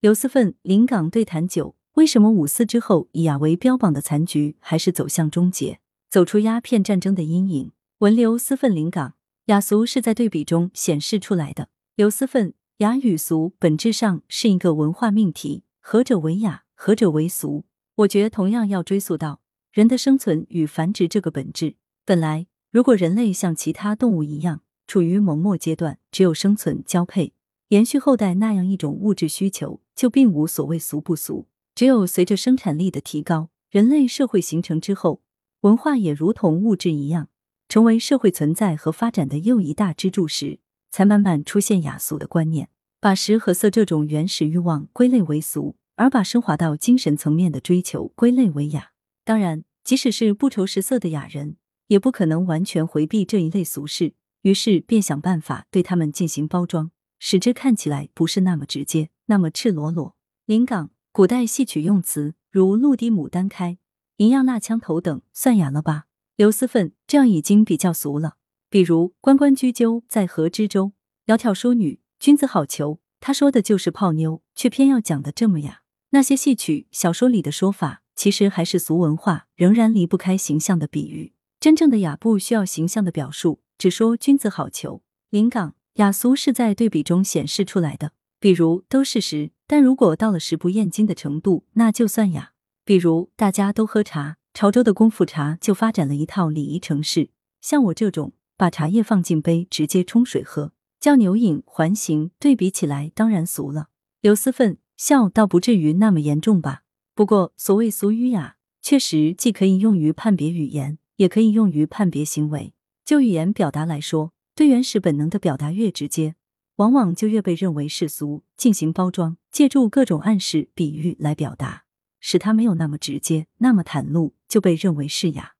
刘思奋临港对谈九，为什么五四之后以雅为标榜的残局还是走向终结？走出鸦片战争的阴影。文刘思奋临港，雅俗是在对比中显示出来的。刘思奋，雅与俗本质上是一个文化命题，何者为雅，何者为俗？我觉同样要追溯到人的生存与繁殖这个本质。本来，如果人类像其他动物一样处于萌末阶段，只有生存、交配、延续后代那样一种物质需求。就并无所谓俗不俗，只有随着生产力的提高，人类社会形成之后，文化也如同物质一样，成为社会存在和发展的又一大支柱时，才慢慢出现雅俗的观念，把食和色这种原始欲望归类为俗，而把升华到精神层面的追求归类为雅。当然，即使是不愁食色的雅人，也不可能完全回避这一类俗事，于是便想办法对他们进行包装。使之看起来不是那么直接，那么赤裸裸。临港古代戏曲用词如“陆地牡丹开”“银样纳枪头”等，算雅了吧？刘思奋这样已经比较俗了。比如“关关雎鸠，在河之洲”“窈窕淑女，君子好逑”，他说的就是泡妞，却偏要讲的这么雅。那些戏曲、小说里的说法，其实还是俗文化，仍然离不开形象的比喻。真正的雅不需要形象的表述，只说君子好逑。临港。雅俗是在对比中显示出来的，比如都是食，但如果到了食不厌精的程度，那就算雅。比如大家都喝茶，潮州的功夫茶就发展了一套礼仪程式。像我这种把茶叶放进杯直接冲水喝，叫牛饮环形，对比起来当然俗了。刘思奋笑倒不至于那么严重吧？不过所谓俗与雅，确实既可以用于判别语言，也可以用于判别行为。就语言表达来说。对原始本能的表达越直接，往往就越被认为世俗，进行包装，借助各种暗示、比喻来表达，使它没有那么直接、那么袒露，就被认为是雅。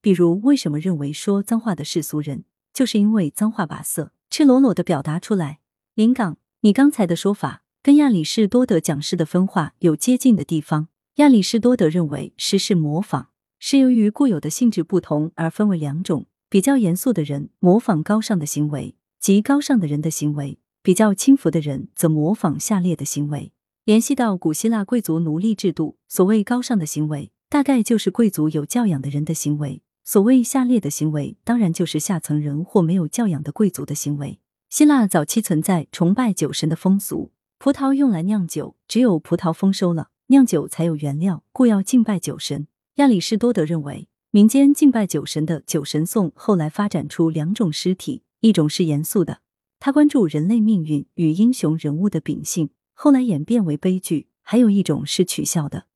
比如，为什么认为说脏话的世俗人，就是因为脏话把色赤裸裸的表达出来。临港，你刚才的说法跟亚里士多德讲师的分化有接近的地方。亚里士多德认为诗是模仿，是由于固有的性质不同而分为两种。比较严肃的人模仿高尚的行为，即高尚的人的行为；比较轻浮的人则模仿下列的行为。联系到古希腊贵族奴隶制度，所谓高尚的行为，大概就是贵族有教养的人的行为；所谓下列的行为，当然就是下层人或没有教养的贵族的行为。希腊早期存在崇拜酒神的风俗，葡萄用来酿酒，只有葡萄丰收了，酿酒才有原料，故要敬拜酒神。亚里士多德认为。民间敬拜酒神的酒神颂后来发展出两种诗体，一种是严肃的，他关注人类命运与英雄人物的秉性，后来演变为悲剧；还有一种是取笑的，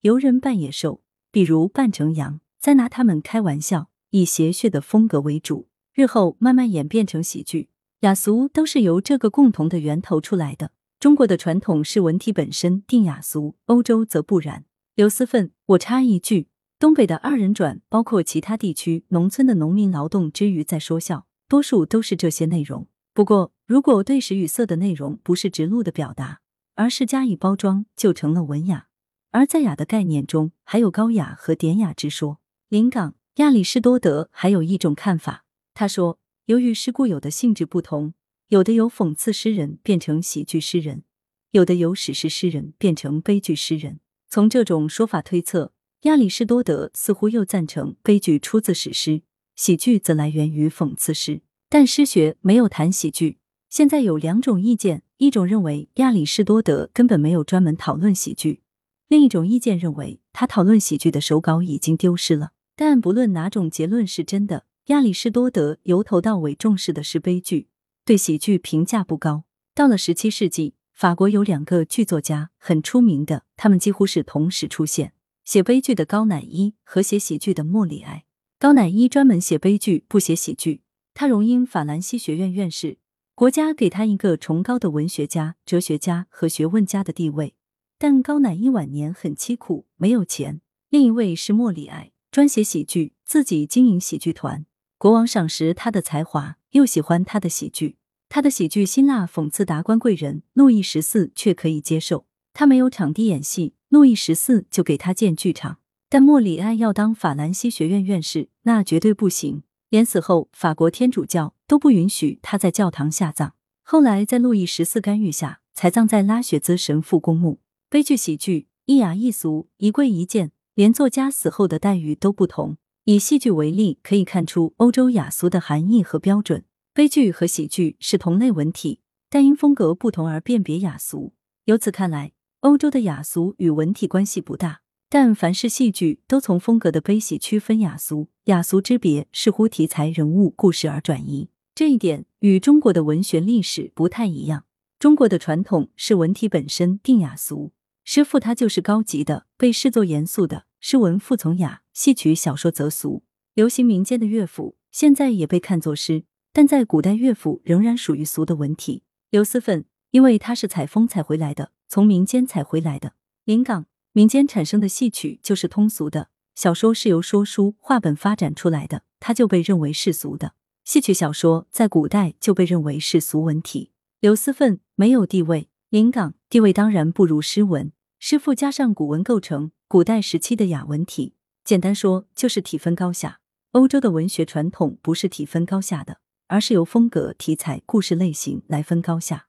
游人扮野兽，比如扮成羊，再拿他们开玩笑，以谐谑的风格为主，日后慢慢演变成喜剧。雅俗都是由这个共同的源头出来的。中国的传统是文体本身定雅俗，欧洲则不然。刘思奋，我插一句。东北的二人转，包括其他地区农村的农民劳动之余在说笑，多数都是这些内容。不过，如果对时与色的内容不是直露的表达，而是加以包装，就成了文雅。而在雅的概念中，还有高雅和典雅之说。临港亚里士多德还有一种看法，他说，由于诗固有的性质不同，有的由讽刺诗人变成喜剧诗人，有的由史诗诗人变成悲剧诗人。从这种说法推测。亚里士多德似乎又赞成悲剧出自史诗，喜剧则来源于讽刺诗，但诗学没有谈喜剧。现在有两种意见：一种认为亚里士多德根本没有专门讨论喜剧；另一种意见认为他讨论喜剧的手稿已经丢失了。但不论哪种结论是真的，亚里士多德由头到尾重视的是悲剧，对喜剧评价不高。到了十七世纪，法国有两个剧作家很出名的，他们几乎是同时出现。写悲剧的高乃伊和写喜剧的莫里埃。高乃伊专门写悲剧，不写喜剧。他荣膺法兰西学院院士，国家给他一个崇高的文学家、哲学家和学问家的地位。但高乃伊晚年很凄苦，没有钱。另一位是莫里埃，专写喜剧，自己经营喜剧团。国王赏识他的才华，又喜欢他的喜剧。他的喜剧辛辣讽刺达官贵人，路易十四却可以接受。他没有场地演戏。路易十四就给他建剧场，但莫里埃要当法兰西学院院士，那绝对不行。连死后，法国天主教都不允许他在教堂下葬。后来在路易十四干预下，才葬在拉雪兹神父公墓。悲剧喜剧，一雅一俗，一贵一贱，连作家死后的待遇都不同。以戏剧为例，可以看出欧洲雅俗的含义和标准。悲剧和喜剧是同类文体，但因风格不同而辨别雅俗。由此看来，欧洲的雅俗与文体关系不大。但凡是戏剧，都从风格的悲喜区分雅俗，雅俗之别似乎题材、人物、故事而转移。这一点与中国的文学历史不太一样。中国的传统是文体本身定雅俗，诗赋它就是高级的，被视作严肃的；诗文附从雅，戏曲小说则俗。流行民间的乐府现在也被看作诗，但在古代乐府仍然属于俗的文体。刘思奋，因为他是采风采回来的，从民间采回来的。临港。民间产生的戏曲就是通俗的，小说是由说书话本发展出来的，它就被认为世俗的。戏曲小说在古代就被认为是俗文体。刘思奋没有地位，临港地位当然不如诗文，诗赋加上古文构成古代时期的雅文体。简单说就是体分高下。欧洲的文学传统不是体分高下的，而是由风格、题材、故事类型来分高下。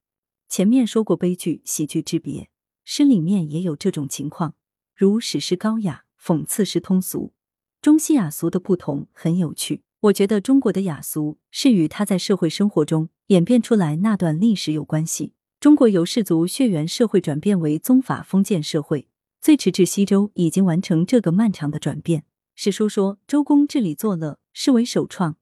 前面说过悲剧、喜剧之别。诗里面也有这种情况，如史诗高雅，讽刺诗通俗，中西雅俗的不同很有趣。我觉得中国的雅俗是与它在社会生活中演变出来那段历史有关系。中国由氏族血缘社会转变为宗法封建社会，最迟至西周已经完成这个漫长的转变。史书说周公治理作乐，是为首创，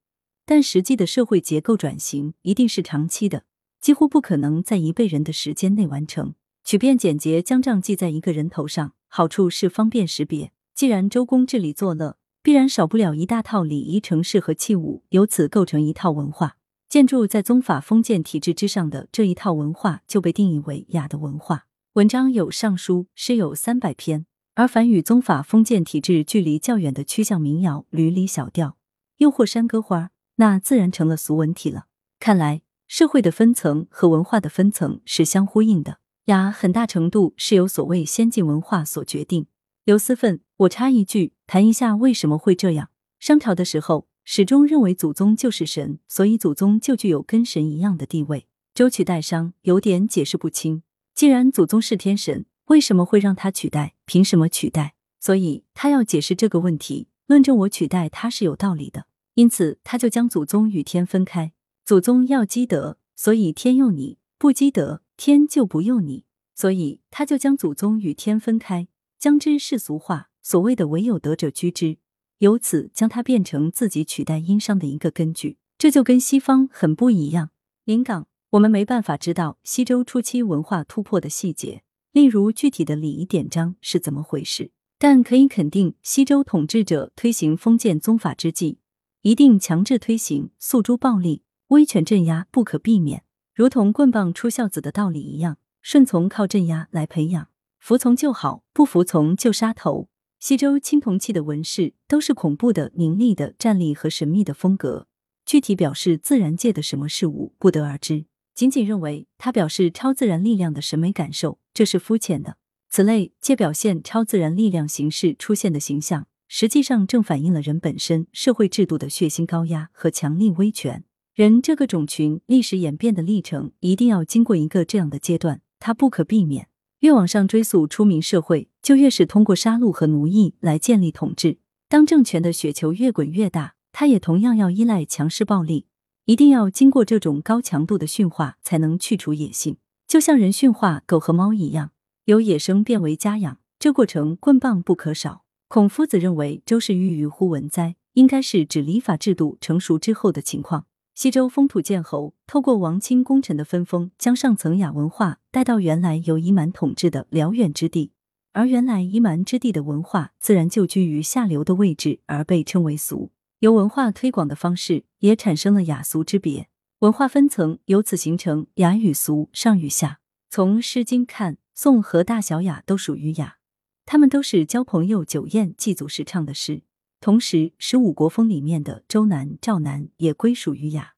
但实际的社会结构转型一定是长期的，几乎不可能在一辈人的时间内完成。曲便简洁，将账记在一个人头上，好处是方便识别。既然周公治理作乐，必然少不了一大套礼仪程式和器物，由此构成一套文化。建筑在宗法封建体制之上的这一套文化，就被定义为雅的文化。文章有尚书，诗有三百篇，而凡与宗法封建体制距离较远的曲项民谣、吕礼小调，又或山歌花，那自然成了俗文体了。看来，社会的分层和文化的分层是相呼应的。雅很大程度是由所谓先进文化所决定。刘思奋，我插一句，谈一下为什么会这样。商朝的时候，始终认为祖宗就是神，所以祖宗就具有跟神一样的地位。周取代商，有点解释不清。既然祖宗是天神，为什么会让他取代？凭什么取代？所以他要解释这个问题，论证我取代他是有道理的。因此，他就将祖宗与天分开。祖宗要积德，所以天用你；不积德。天就不用你，所以他就将祖宗与天分开，将之世俗化。所谓的唯有德者居之，由此将它变成自己取代殷商的一个根据。这就跟西方很不一样。临港，我们没办法知道西周初期文化突破的细节，例如具体的礼仪典章是怎么回事。但可以肯定，西周统治者推行封建宗法之际，一定强制推行诉诸暴力、威权镇压，不可避免。如同棍棒出孝子的道理一样，顺从靠镇压来培养，服从就好，不服从就杀头。西周青铜器的纹饰都是恐怖的、凌厉的、站立和神秘的风格，具体表示自然界的什么事物不得而知。仅仅认为它表示超自然力量的审美感受，这是肤浅的。此类皆表现超自然力量形式出现的形象，实际上正反映了人本身社会制度的血腥高压和强力威权。人这个种群历史演变的历程，一定要经过一个这样的阶段，它不可避免。越往上追溯出名社会，就越是通过杀戮和奴役来建立统治。当政权的雪球越滚越大，它也同样要依赖强势暴力，一定要经过这种高强度的驯化，才能去除野性。就像人驯化狗和猫一样，由野生变为家养，这过程棍棒不可少。孔夫子认为，周氏郁于乎文哉，应该是指礼法制度成熟之后的情况。西周封土建侯，透过王亲功臣的分封，将上层雅文化带到原来由夷蛮统治的辽远之地，而原来夷蛮之地的文化自然就居于下流的位置，而被称为俗。由文化推广的方式，也产生了雅俗之别，文化分层由此形成雅与俗、上与下。从《诗经》看，宋和大小雅都属于雅，他们都是交朋友、酒宴、祭祖时唱的诗。同时，十五国风里面的周南、赵南也归属于雅，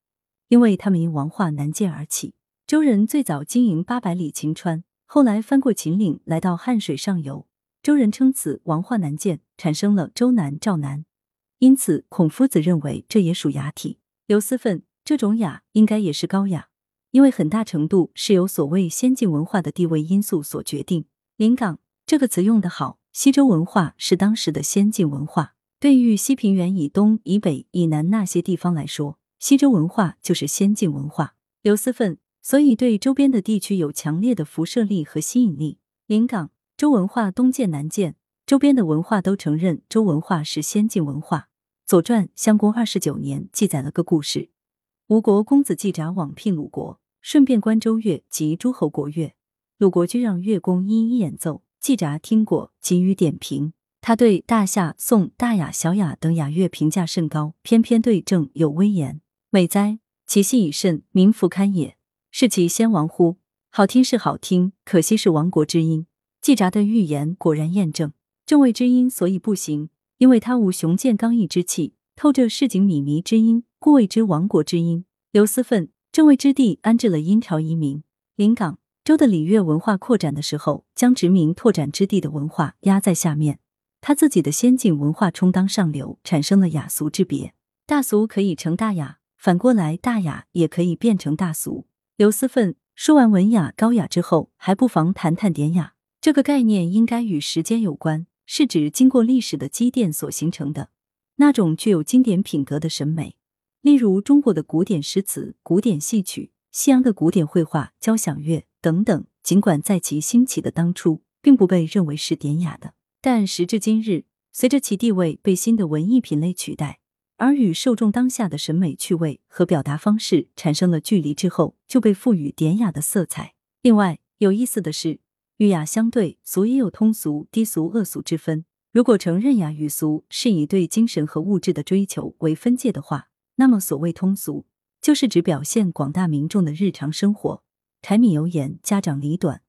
因为他们因王化南渐而起。周人最早经营八百里秦川，后来翻过秦岭来到汉水上游。周人称此王化南渐，产生了周南、赵南。因此，孔夫子认为这也属雅体。刘思奋，这种雅应该也是高雅，因为很大程度是由所谓先进文化的地位因素所决定。临港这个词用得好，西周文化是当时的先进文化。对于西平原以东、以北、以南那些地方来说，西周文化就是先进文化。刘思奋，所以对周边的地区有强烈的辐射力和吸引力。临港周文化东渐南渐，周边的文化都承认周文化是先进文化。《左传》襄公二十九年记载了个故事：吴国公子季札往聘鲁国。顺便观周乐及诸侯国乐，鲁国君让乐工一一演奏。季札听过，给予点评。他对大夏、宋、大雅、小雅等雅乐评价甚高，偏偏对正有威严，美哉！其戏以甚，民弗堪也。是其先王乎？好听是好听，可惜是亡国之音。季札的预言果然验证，正位之音所以不行，因为他无雄健刚毅之气，透着市井靡靡之音，故谓之亡国之音。刘思奋。正位之地安置了殷朝遗民，临港周的礼乐文化扩展的时候，将殖民拓展之地的文化压在下面，他自己的先进文化充当上流，产生了雅俗之别。大俗可以成大雅，反过来大雅也可以变成大俗。刘思奋说完文雅高雅之后，还不妨谈谈典雅这个概念，应该与时间有关，是指经过历史的积淀所形成的那种具有经典品格的审美。例如中国的古典诗词、古典戏曲、西洋的古典绘画、交响乐等等，尽管在其兴起的当初，并不被认为是典雅的，但时至今日，随着其地位被新的文艺品类取代，而与受众当下的审美趣味和表达方式产生了距离之后，就被赋予典雅的色彩。另外有意思的是，与雅相对，俗也有通俗、低俗、恶俗之分。如果承认雅与俗是以对精神和物质的追求为分界的话，那么，所谓通俗，就是指表现广大民众的日常生活，柴米油盐、家长里短、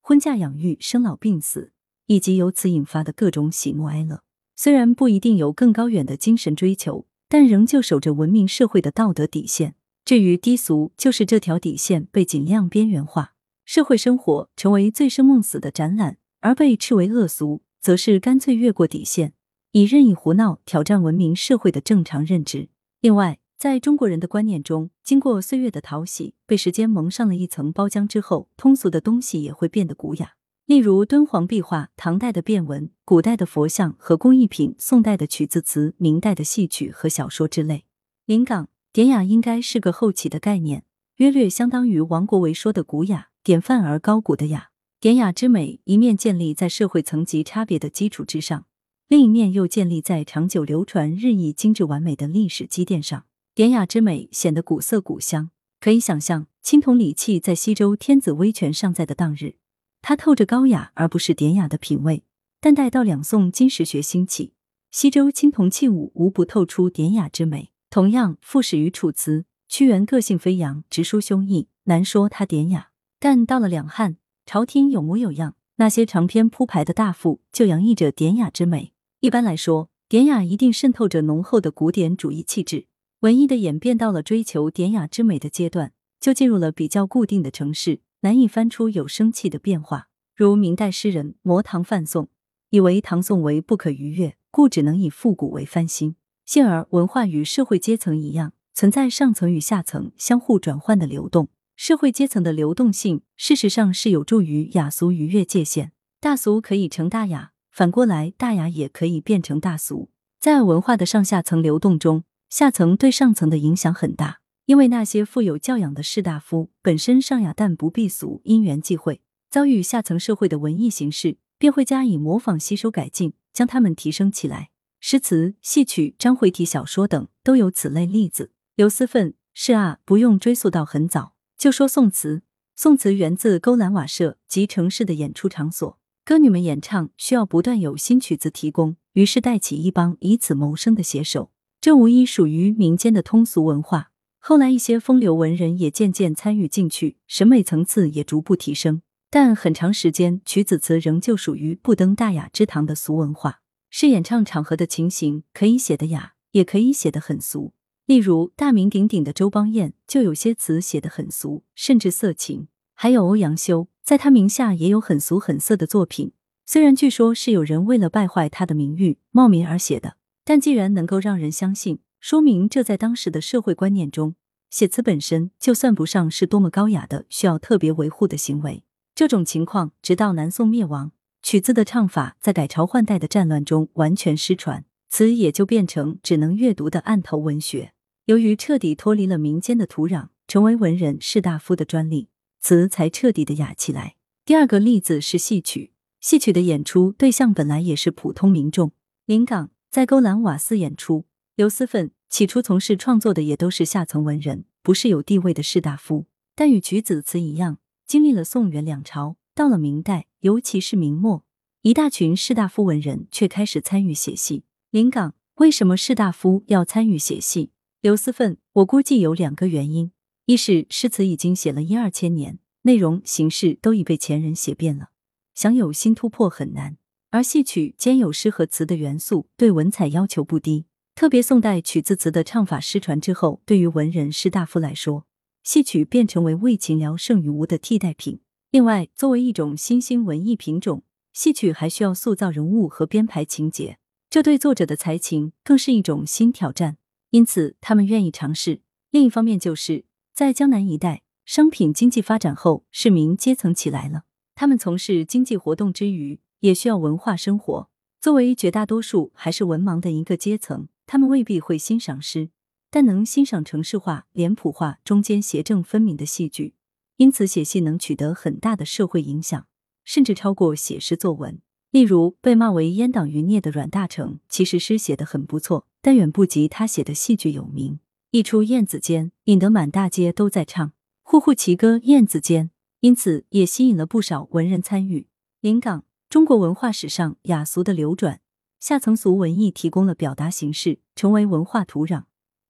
婚嫁养育、生老病死，以及由此引发的各种喜怒哀乐。虽然不一定有更高远的精神追求，但仍旧守着文明社会的道德底线。至于低俗，就是这条底线被尽量边缘化，社会生活成为醉生梦死的展览；而被斥为恶俗，则是干脆越过底线，以任意胡闹挑战文明社会的正常认知。另外，在中国人的观念中，经过岁月的淘洗，被时间蒙上了一层包浆之后，通俗的东西也会变得古雅。例如敦煌壁画、唐代的变文、古代的佛像和工艺品、宋代的曲子词、明代的戏曲和小说之类。临港典雅应该是个后起的概念，约略相当于王国维说的古雅，典范而高古的雅。典雅之美，一面建立在社会层级差别的基础之上。另一面又建立在长久流传、日益精致完美的历史积淀上，典雅之美显得古色古香。可以想象，青铜礼器在西周天子威权尚在的当日，它透着高雅而不是典雅的品味。但待到两宋金石学兴起，西周青铜器物无不透出典雅之美。同样，傅史于楚辞，屈原个性飞扬、直抒胸臆，难说他典雅。但到了两汉，朝廷有模有样，那些长篇铺排的大赋就洋溢着典雅之美。一般来说，典雅一定渗透着浓厚的古典主义气质。文艺的演变到了追求典雅之美的阶段，就进入了比较固定的城市，难以翻出有生气的变化。如明代诗人摩唐范宋，以为唐宋为不可逾越，故只能以复古为翻新。幸而文化与社会阶层一样，存在上层与下层相互转换的流动。社会阶层的流动性，事实上是有助于雅俗逾越界限，大俗可以成大雅。反过来，大雅也可以变成大俗。在文化的上下层流动中，下层对上层的影响很大。因为那些富有教养的士大夫本身上雅，但不避俗，因缘际会遭遇下层社会的文艺形式，便会加以模仿、吸收、改进，将他们提升起来。诗词、戏曲、章回体小说等都有此类例子。刘思奋是啊，不用追溯到很早，就说宋词。宋词源自勾栏瓦舍及城市的演出场所。歌女们演唱需要不断有新曲子提供，于是带起一帮以此谋生的写手。这无疑属于民间的通俗文化。后来一些风流文人也渐渐参与进去，审美层次也逐步提升。但很长时间，曲子词仍旧属于不登大雅之堂的俗文化。是演唱场合的情形，可以写得雅，也可以写得很俗。例如大名鼎鼎的周邦彦，就有些词写得很俗，甚至色情。还有欧阳修。在他名下也有很俗很色的作品，虽然据说是有人为了败坏他的名誉冒名而写的，但既然能够让人相信，说明这在当时的社会观念中写词本身就算不上是多么高雅的、需要特别维护的行为。这种情况直到南宋灭亡，曲子的唱法在改朝换代的战乱中完全失传，词也就变成只能阅读的案头文学。由于彻底脱离了民间的土壤，成为文人士大夫的专利，词才彻底的雅起来。第二个例子是戏曲，戏曲的演出对象本来也是普通民众。临港在勾栏瓦肆演出，刘思奋起初从事创作的也都是下层文人，不是有地位的士大夫。但与举子词一样，经历了宋元两朝，到了明代，尤其是明末，一大群士大夫文人却开始参与写戏。临港为什么士大夫要参与写戏？刘思奋，我估计有两个原因：一是诗词已经写了一二千年，内容形式都已被前人写遍了，想有新突破很难；而戏曲兼有诗和词的元素，对文采要求不低。特别宋代曲子词的唱法失传之后，对于文人士大夫来说，戏曲便成为为秦聊胜于无的替代品。另外，作为一种新兴文艺品种，戏曲还需要塑造人物和编排情节，这对作者的才情更是一种新挑战。因此，他们愿意尝试。另一方面，就是在江南一带，商品经济发展后，市民阶层起来了。他们从事经济活动之余，也需要文化生活。作为绝大多数还是文盲的一个阶层，他们未必会欣赏诗，但能欣赏城市化、脸谱化中间邪正分明的戏剧。因此，写戏能取得很大的社会影响，甚至超过写诗作文。例如，被骂为阉党余孽的阮大铖，其实诗写得很不错。但远不及他写的戏剧有名。一出《燕子间》，引得满大街都在唱，户户齐歌《燕子间》，因此也吸引了不少文人参与。临港，中国文化史上雅俗的流转，下层俗文艺提供了表达形式，成为文化土壤；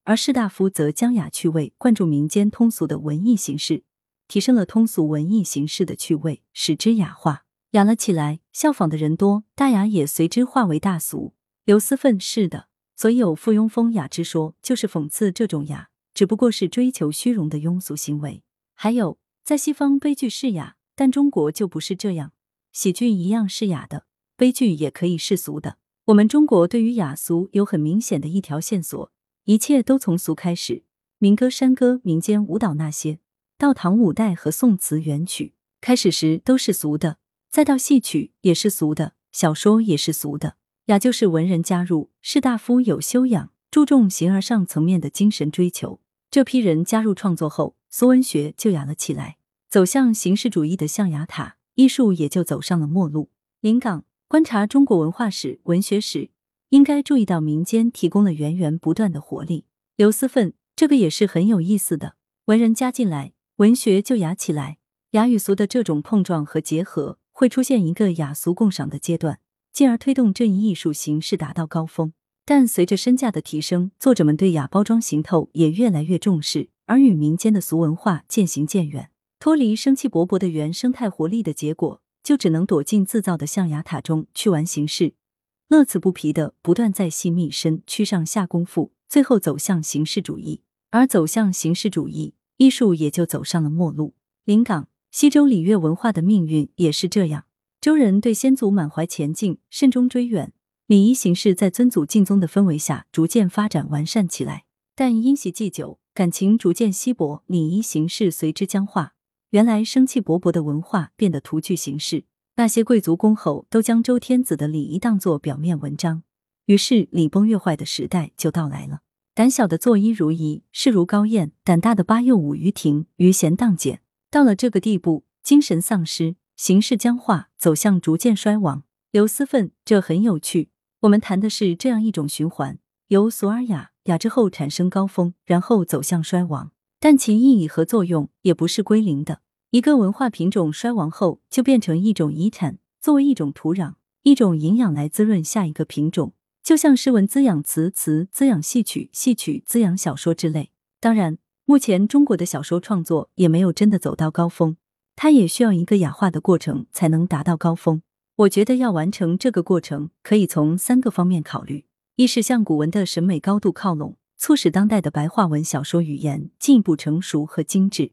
而士大夫则将雅趣味灌注民间通俗的文艺形式，提升了通俗文艺形式的趣味，使之雅化，雅了起来。效仿的人多，大雅也随之化为大俗。刘思奋是的。所以有附庸风雅之说，就是讽刺这种雅只不过是追求虚荣的庸俗行为。还有，在西方悲剧是雅，但中国就不是这样，喜剧一样是雅的，悲剧也可以是俗的。我们中国对于雅俗有很明显的一条线索，一切都从俗开始，民歌、山歌、民间舞蹈那些，到唐五代和宋词元曲，开始时都是俗的，再到戏曲也是俗的，小说也是俗的。雅就是文人加入，士大夫有修养，注重形而上层面的精神追求。这批人加入创作后，俗文学就雅了起来，走向形式主义的象牙塔，艺术也就走上了末路。临港观察中国文化史、文学史，应该注意到民间提供了源源不断的活力。刘思奋，这个也是很有意思的。文人加进来，文学就雅起来。雅与俗的这种碰撞和结合，会出现一个雅俗共赏的阶段。进而推动这一艺术形式达到高峰，但随着身价的提升，作者们对雅包装行头也越来越重视，而与民间的俗文化渐行渐远，脱离生气勃勃的原生态活力的结果，就只能躲进自造的象牙塔中去玩形式，乐此不疲的不断在细密深区上下功夫，最后走向形式主义。而走向形式主义，艺术也就走上了末路。临港西周礼乐文化的命运也是这样。周人对先祖满怀前进，慎终追远，礼仪形式在尊祖敬宗的氛围下逐渐发展完善起来。但因袭祭酒，感情逐渐稀薄，礼仪形式随之僵化。原来生气勃勃的文化变得徒具形式，那些贵族公侯都将周天子的礼仪当作表面文章，于是礼崩乐坏的时代就到来了。胆小的作揖如仪，视如高宴；胆大的八又舞于庭，余弦荡简。到了这个地步，精神丧失。形式僵化，走向逐渐衰亡。刘思奋，这很有趣。我们谈的是这样一种循环：由俗而雅，雅之后产生高峰，然后走向衰亡。但其意义和作用也不是归零的。一个文化品种衰亡后，就变成一种遗产，作为一种土壤、一种营养来滋润下一个品种。就像诗文滋养词，词滋养戏曲，戏曲滋养小说之类。当然，目前中国的小说创作也没有真的走到高峰。它也需要一个雅化的过程才能达到高峰。我觉得要完成这个过程，可以从三个方面考虑：一是向古文的审美高度靠拢，促使当代的白话文小说语言进一步成熟和精致；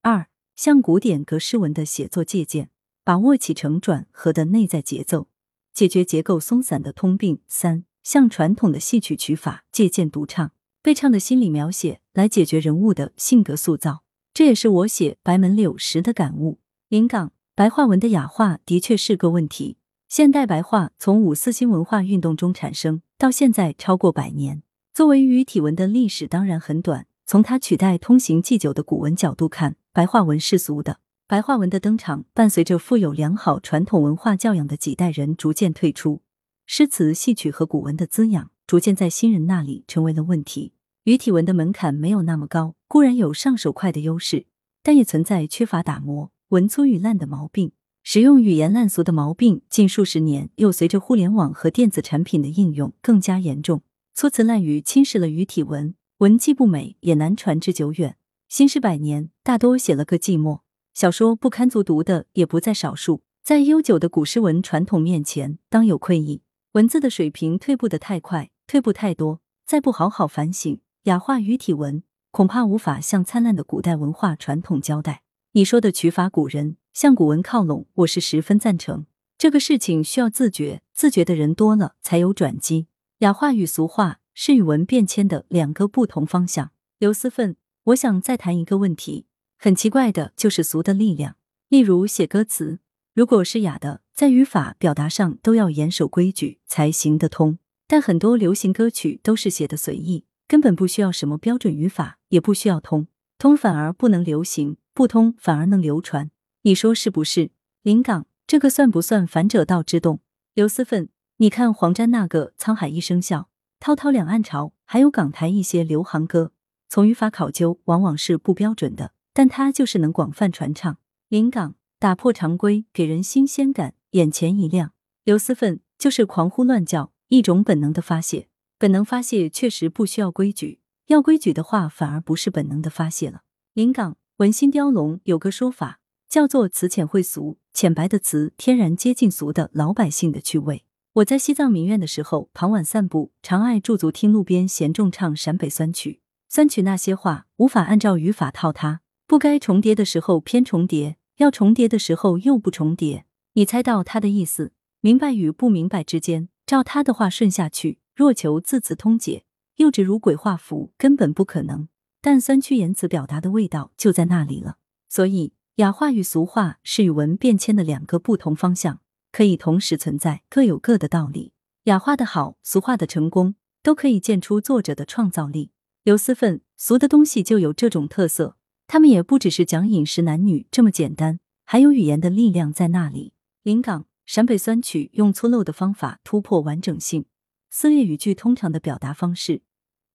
二向古典格式文的写作借鉴，把握起承转合的内在节奏，解决结构松散的通病；三向传统的戏曲曲法借鉴独唱，被唱的心理描写来解决人物的性格塑造。这也是我写《白门柳》时的感悟。临港白话文的雅化的确是个问题。现代白话从五四新文化运动中产生到现在超过百年，作为语体文的历史当然很短。从它取代通行祭酒的古文角度看，白话文世俗的。白话文的登场，伴随着富有良好传统文化教养的几代人逐渐退出，诗词戏曲和古文的滋养逐渐在新人那里成为了问题。语体文的门槛没有那么高，固然有上手快的优势，但也存在缺乏打磨、文粗语烂的毛病。使用语言烂俗的毛病，近数十年又随着互联网和电子产品的应用更加严重。粗词滥语侵蚀了语体文，文既不美，也难传之久远。新诗百年，大多写了个寂寞。小说不堪卒读的也不在少数。在悠久的古诗文传统面前，当有愧意。文字的水平退步的太快，退步太多，再不好好反省，雅化语体文，恐怕无法向灿烂的古代文化传统交代。你说的取法古人。向古文靠拢，我是十分赞成。这个事情需要自觉，自觉的人多了，才有转机。雅化与俗化是语文变迁的两个不同方向。刘思奋，我想再谈一个问题。很奇怪的就是俗的力量。例如写歌词，如果是雅的，在语法表达上都要严守规矩才行得通。但很多流行歌曲都是写的随意，根本不需要什么标准语法，也不需要通，通反而不能流行，不通反而能流传。你说是不是？临港这个算不算反者道之动？刘思奋，你看黄沾那个沧海一声笑，滔滔两岸潮，还有港台一些流行歌，从语法考究往往是不标准的，但它就是能广泛传唱。临港打破常规，给人新鲜感，眼前一亮。刘思奋就是狂呼乱叫，一种本能的发泄。本能发泄确实不需要规矩，要规矩的话，反而不是本能的发泄了。临港文心雕龙有个说法。叫做词浅会俗，浅白的词天然接近俗的老百姓的趣味。我在西藏民院的时候，傍晚散步，常爱驻足听路边闲众唱陕北酸曲。酸曲那些话无法按照语法套它，不该重叠的时候偏重叠，要重叠的时候又不重叠。你猜到他的意思，明白与不明白之间，照他的话顺下去。若求字词通解，幼稚如鬼画符，根本不可能。但酸曲言辞表达的味道就在那里了，所以。雅化与俗化是语文变迁的两个不同方向，可以同时存在，各有各的道理。雅化的好，俗化的成功，都可以见出作者的创造力。刘思奋，俗的东西就有这种特色，他们也不只是讲饮食男女这么简单，还有语言的力量在那里。临港陕北酸曲用粗陋的方法突破完整性，撕裂语句通常的表达方式。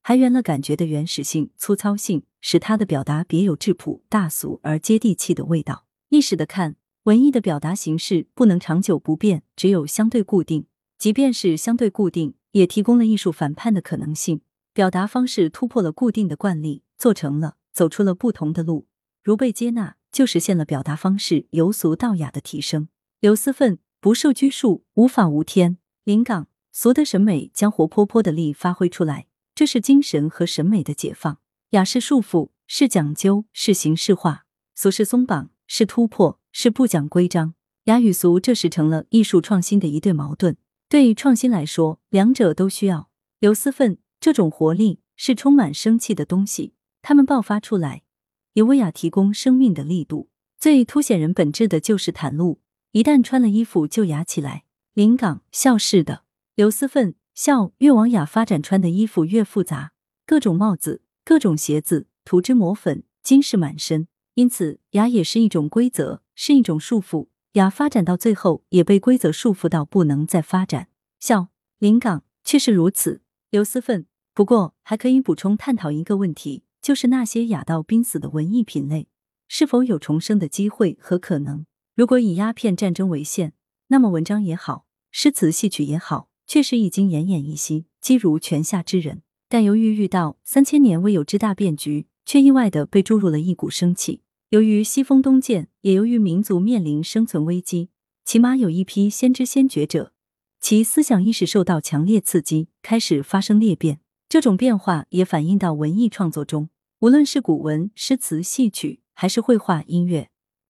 还原了感觉的原始性、粗糙性，使它的表达别有质朴、大俗而接地气的味道。历史的看，文艺的表达形式不能长久不变，只有相对固定。即便是相对固定，也提供了艺术反叛的可能性。表达方式突破了固定的惯例，做成了，走出了不同的路。如被接纳，就实现了表达方式由俗到雅的提升。刘思奋不受拘束，无法无天。临港俗的审美将活泼泼的力发挥出来。这是精神和审美的解放，雅是束缚，是讲究，是形式化；俗是松绑，是突破，是不讲规章。雅与俗这时成了艺术创新的一对矛盾。对创新来说，两者都需要。刘思奋这种活力是充满生气的东西，它们爆发出来，也为雅提供生命的力度。最凸显人本质的就是袒露，一旦穿了衣服就雅起来。临港笑是的，刘思奋。笑越往雅发展，穿的衣服越复杂，各种帽子，各种鞋子，涂脂抹粉，金饰满身。因此，雅也是一种规则，是一种束缚。雅发展到最后，也被规则束缚到不能再发展。笑临港却是如此。刘思奋，不过还可以补充探讨一个问题，就是那些雅到濒死的文艺品类，是否有重生的机会和可能？如果以鸦片战争为限，那么文章也好，诗词戏曲也好。确实已经奄奄一息，几如泉下之人。但由于遇到三千年未有之大变局，却意外的被注入了一股生气。由于西风东渐，也由于民族面临生存危机，起码有一批先知先觉者，其思想意识受到强烈刺激，开始发生裂变。这种变化也反映到文艺创作中，无论是古文、诗词、戏曲，还是绘画、音乐，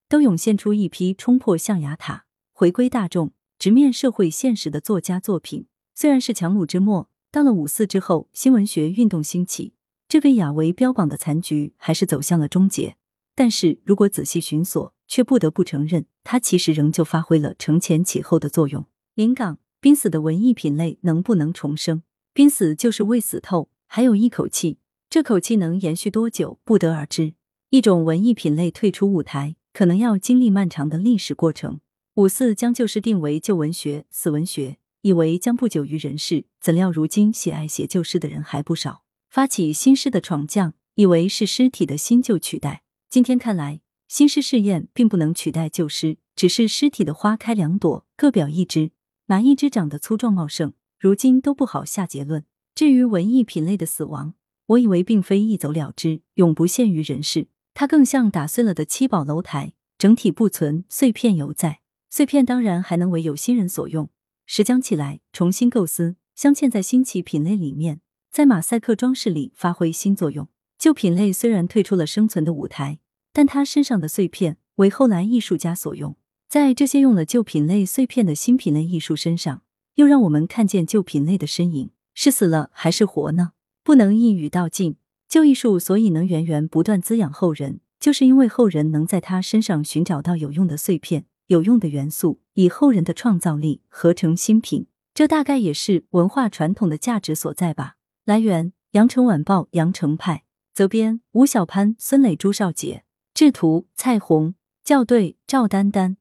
都涌现出一批冲破象牙塔、回归大众、直面社会现实的作家作品。虽然是强弩之末，到了五四之后，新文学运动兴起，这被雅维标榜的残局还是走向了终结。但是如果仔细寻索，却不得不承认，它其实仍旧发挥了承前启后的作用。临港濒死的文艺品类能不能重生？濒死就是未死透，还有一口气，这口气能延续多久，不得而知。一种文艺品类退出舞台，可能要经历漫长的历史过程。五四将旧诗定为旧文学、死文学，以为将不久于人世，怎料如今喜爱写旧诗的人还不少。发起新诗的闯将，以为是尸体的新旧取代。今天看来，新诗试验并不能取代旧诗，只是尸体的花开两朵，各表一枝，哪一枝长得粗壮茂盛，如今都不好下结论。至于文艺品类的死亡，我以为并非一走了之，永不现于人世。它更像打碎了的七宝楼台，整体不存，碎片犹在。碎片当然还能为有心人所用，拾将起来重新构思，镶嵌在新奇品类里面，在马赛克装饰里发挥新作用。旧品类虽然退出了生存的舞台，但他身上的碎片为后来艺术家所用。在这些用了旧品类碎片的新品类艺术身上，又让我们看见旧品类的身影，是死了还是活呢？不能一语道尽。旧艺术所以能源源不断滋养后人，就是因为后人能在他身上寻找到有用的碎片、有用的元素，以后人的创造力合成新品。这大概也是文化传统的价值所在吧。来源：羊城晚报羊城派，责编：吴小潘、孙磊、朱少杰，制图：蔡红，校对：赵丹丹。